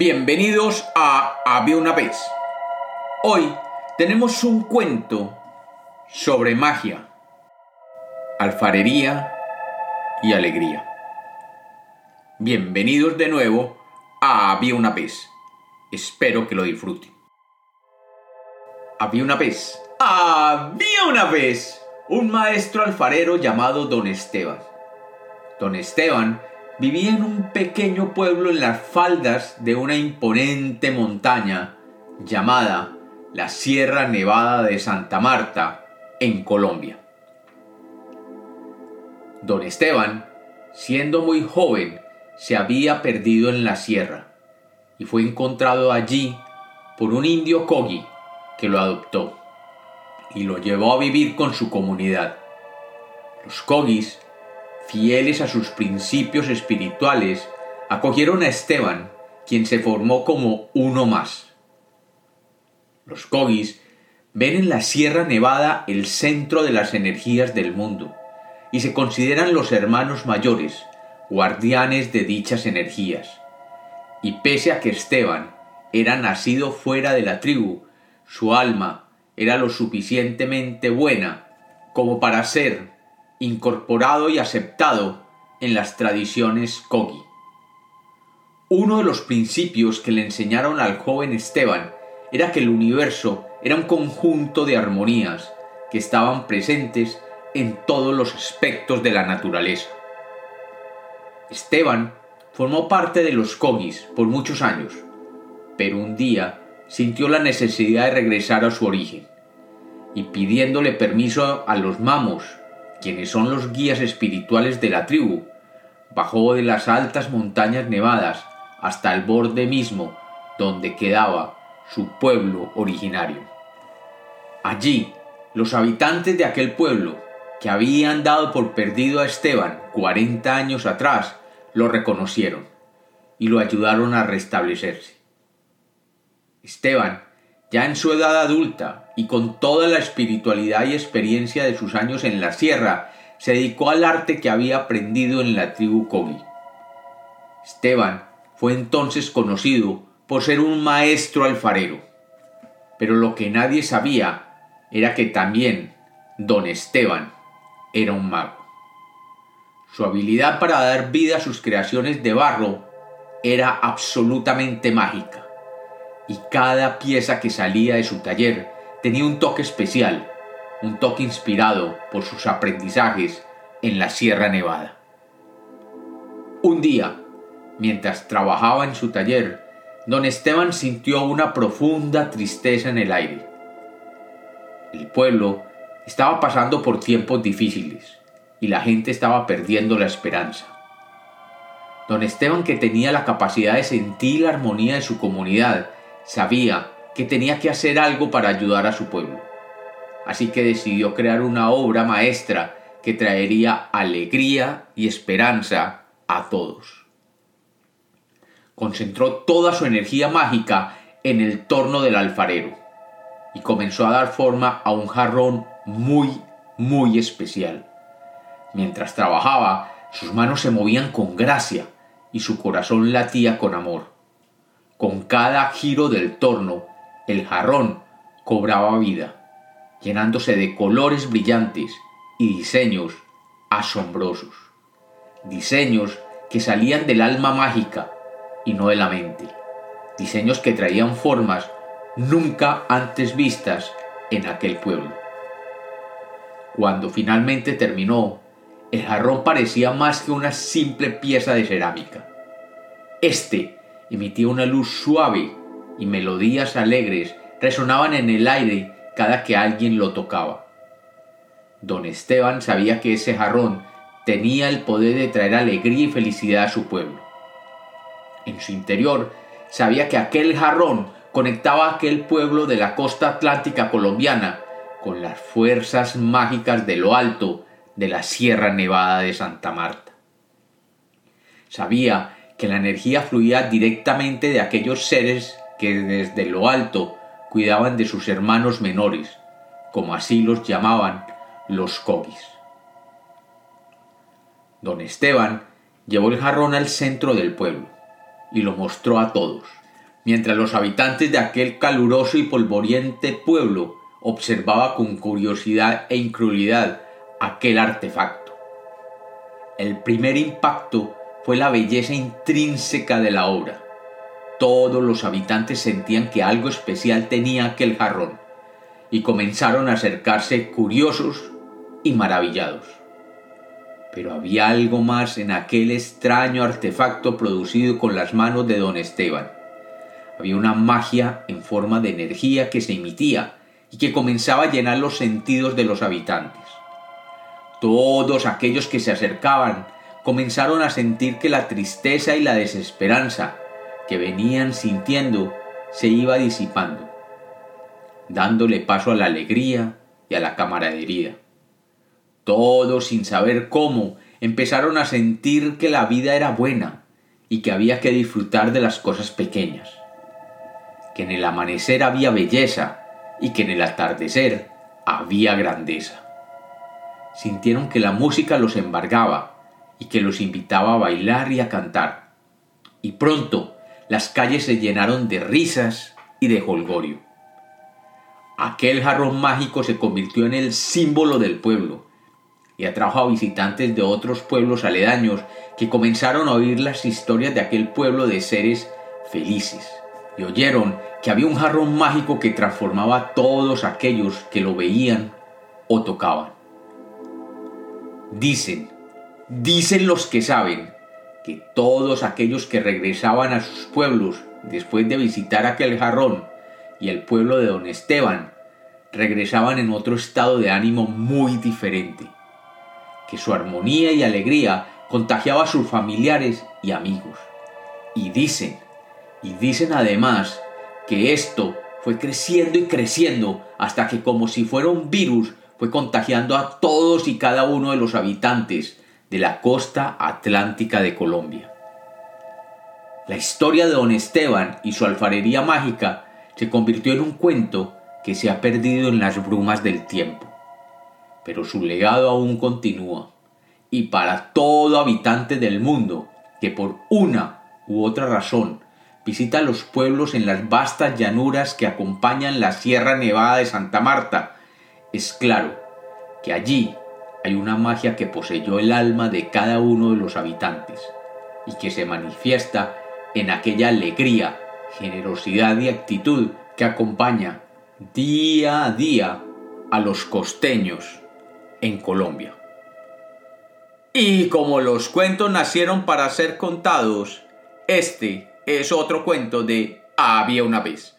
Bienvenidos a Había una vez. Hoy tenemos un cuento sobre magia, alfarería y alegría. Bienvenidos de nuevo a Había una vez. Espero que lo disfruten. Había una vez. Había una vez un maestro alfarero llamado Don Esteban. Don Esteban vivía en un pequeño pueblo en las faldas de una imponente montaña llamada la Sierra Nevada de Santa Marta, en Colombia. Don Esteban, siendo muy joven, se había perdido en la sierra y fue encontrado allí por un indio Kogi que lo adoptó y lo llevó a vivir con su comunidad. Los Kogis fieles a sus principios espirituales, acogieron a Esteban, quien se formó como uno más. Los Kogis ven en la Sierra Nevada el centro de las energías del mundo y se consideran los hermanos mayores, guardianes de dichas energías. Y pese a que Esteban era nacido fuera de la tribu, su alma era lo suficientemente buena como para ser incorporado y aceptado en las tradiciones Kogi. Uno de los principios que le enseñaron al joven Esteban era que el universo era un conjunto de armonías que estaban presentes en todos los aspectos de la naturaleza. Esteban formó parte de los Kogis por muchos años, pero un día sintió la necesidad de regresar a su origen y pidiéndole permiso a los mamos quienes son los guías espirituales de la tribu, bajó de las altas montañas nevadas hasta el borde mismo donde quedaba su pueblo originario. Allí, los habitantes de aquel pueblo, que habían dado por perdido a Esteban 40 años atrás, lo reconocieron y lo ayudaron a restablecerse. Esteban ya en su edad adulta y con toda la espiritualidad y experiencia de sus años en la sierra, se dedicó al arte que había aprendido en la tribu Kogi. Esteban fue entonces conocido por ser un maestro alfarero, pero lo que nadie sabía era que también don Esteban era un mago. Su habilidad para dar vida a sus creaciones de barro era absolutamente mágica y cada pieza que salía de su taller tenía un toque especial, un toque inspirado por sus aprendizajes en la Sierra Nevada. Un día, mientras trabajaba en su taller, don Esteban sintió una profunda tristeza en el aire. El pueblo estaba pasando por tiempos difíciles y la gente estaba perdiendo la esperanza. Don Esteban, que tenía la capacidad de sentir la armonía de su comunidad Sabía que tenía que hacer algo para ayudar a su pueblo. Así que decidió crear una obra maestra que traería alegría y esperanza a todos. Concentró toda su energía mágica en el torno del alfarero y comenzó a dar forma a un jarrón muy, muy especial. Mientras trabajaba, sus manos se movían con gracia y su corazón latía con amor. Con cada giro del torno, el jarrón cobraba vida, llenándose de colores brillantes y diseños asombrosos. Diseños que salían del alma mágica y no de la mente. Diseños que traían formas nunca antes vistas en aquel pueblo. Cuando finalmente terminó, el jarrón parecía más que una simple pieza de cerámica. Este emitía una luz suave y melodías alegres resonaban en el aire cada que alguien lo tocaba. Don Esteban sabía que ese jarrón tenía el poder de traer alegría y felicidad a su pueblo. En su interior sabía que aquel jarrón conectaba a aquel pueblo de la costa atlántica colombiana con las fuerzas mágicas de lo alto de la Sierra Nevada de Santa Marta. Sabía que la energía fluía directamente de aquellos seres que desde lo alto cuidaban de sus hermanos menores, como así los llamaban los Kogis. Don Esteban llevó el jarrón al centro del pueblo y lo mostró a todos. mientras los habitantes de aquel caluroso y polvoriente pueblo observaba con curiosidad e incredulidad aquel artefacto. El primer impacto fue la belleza intrínseca de la obra. Todos los habitantes sentían que algo especial tenía aquel jarrón y comenzaron a acercarse curiosos y maravillados. Pero había algo más en aquel extraño artefacto producido con las manos de don Esteban. Había una magia en forma de energía que se emitía y que comenzaba a llenar los sentidos de los habitantes. Todos aquellos que se acercaban comenzaron a sentir que la tristeza y la desesperanza que venían sintiendo se iba disipando, dándole paso a la alegría y a la camaradería. Todos, sin saber cómo, empezaron a sentir que la vida era buena y que había que disfrutar de las cosas pequeñas, que en el amanecer había belleza y que en el atardecer había grandeza. Sintieron que la música los embargaba y que los invitaba a bailar y a cantar. Y pronto las calles se llenaron de risas y de holgorio. Aquel jarrón mágico se convirtió en el símbolo del pueblo y atrajo a visitantes de otros pueblos aledaños que comenzaron a oír las historias de aquel pueblo de seres felices y oyeron que había un jarrón mágico que transformaba a todos aquellos que lo veían o tocaban. Dicen, dicen los que saben, que todos aquellos que regresaban a sus pueblos después de visitar aquel jarrón y el pueblo de don Esteban, regresaban en otro estado de ánimo muy diferente, que su armonía y alegría contagiaba a sus familiares y amigos. Y dicen, y dicen además que esto fue creciendo y creciendo hasta que como si fuera un virus fue contagiando a todos y cada uno de los habitantes de la costa atlántica de Colombia. La historia de don Esteban y su alfarería mágica se convirtió en un cuento que se ha perdido en las brumas del tiempo. Pero su legado aún continúa. Y para todo habitante del mundo que por una u otra razón visita los pueblos en las vastas llanuras que acompañan la Sierra Nevada de Santa Marta, es claro que allí hay una magia que poseyó el alma de cada uno de los habitantes y que se manifiesta en aquella alegría, generosidad y actitud que acompaña día a día a los costeños en Colombia. Y como los cuentos nacieron para ser contados, este es otro cuento de Había una vez.